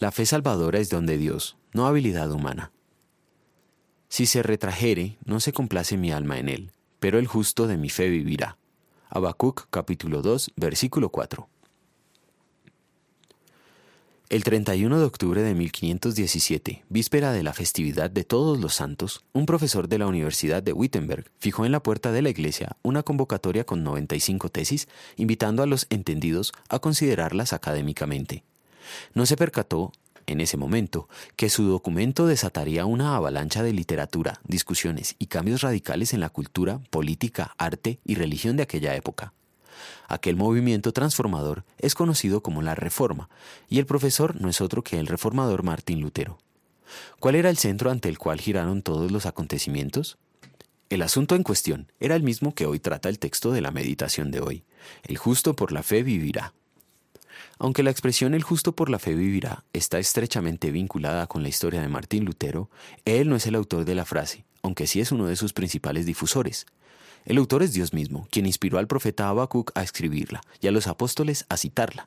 La fe salvadora es don de Dios, no habilidad humana. Si se retrajere, no se complace mi alma en él, pero el justo de mi fe vivirá. Habacuc capítulo 2, versículo 4. El 31 de octubre de 1517, víspera de la festividad de Todos los Santos, un profesor de la Universidad de Wittenberg fijó en la puerta de la iglesia una convocatoria con 95 tesis, invitando a los entendidos a considerarlas académicamente. No se percató, en ese momento, que su documento desataría una avalancha de literatura, discusiones y cambios radicales en la cultura, política, arte y religión de aquella época. Aquel movimiento transformador es conocido como la Reforma, y el profesor no es otro que el reformador Martín Lutero. ¿Cuál era el centro ante el cual giraron todos los acontecimientos? El asunto en cuestión era el mismo que hoy trata el texto de la meditación de hoy. El justo por la fe vivirá. Aunque la expresión el justo por la fe vivirá está estrechamente vinculada con la historia de Martín Lutero, él no es el autor de la frase, aunque sí es uno de sus principales difusores. El autor es Dios mismo, quien inspiró al profeta Habacuc a escribirla y a los apóstoles a citarla.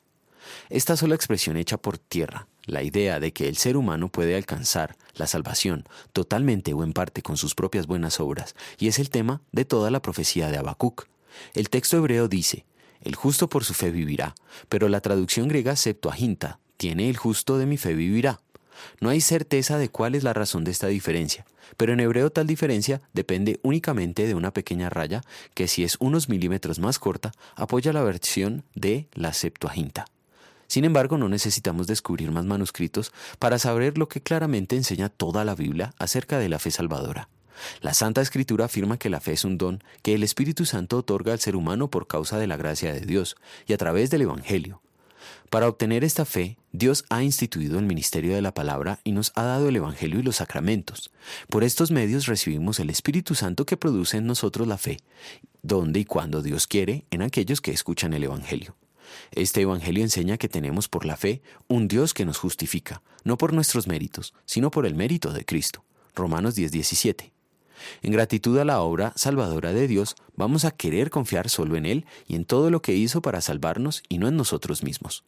Esta sola expresión hecha por tierra, la idea de que el ser humano puede alcanzar la salvación totalmente o en parte con sus propias buenas obras, y es el tema de toda la profecía de Habacuc. El texto hebreo dice, el justo por su fe vivirá, pero la traducción griega Septuaginta tiene el justo de mi fe vivirá. No hay certeza de cuál es la razón de esta diferencia, pero en hebreo tal diferencia depende únicamente de una pequeña raya que si es unos milímetros más corta apoya la versión de la Septuaginta. Sin embargo, no necesitamos descubrir más manuscritos para saber lo que claramente enseña toda la Biblia acerca de la fe salvadora. La Santa Escritura afirma que la fe es un don que el Espíritu Santo otorga al ser humano por causa de la gracia de Dios y a través del Evangelio. Para obtener esta fe, Dios ha instituido el ministerio de la palabra y nos ha dado el Evangelio y los sacramentos. Por estos medios recibimos el Espíritu Santo que produce en nosotros la fe, donde y cuando Dios quiere, en aquellos que escuchan el Evangelio. Este Evangelio enseña que tenemos por la fe un Dios que nos justifica, no por nuestros méritos, sino por el mérito de Cristo. Romanos 10:17. En gratitud a la obra salvadora de Dios, vamos a querer confiar solo en Él y en todo lo que hizo para salvarnos y no en nosotros mismos.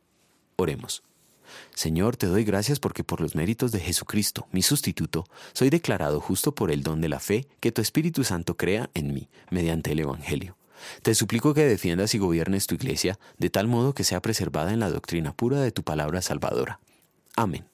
Oremos. Señor, te doy gracias porque por los méritos de Jesucristo, mi sustituto, soy declarado justo por el don de la fe que tu Espíritu Santo crea en mí, mediante el Evangelio. Te suplico que defiendas y gobiernes tu iglesia de tal modo que sea preservada en la doctrina pura de tu palabra salvadora. Amén.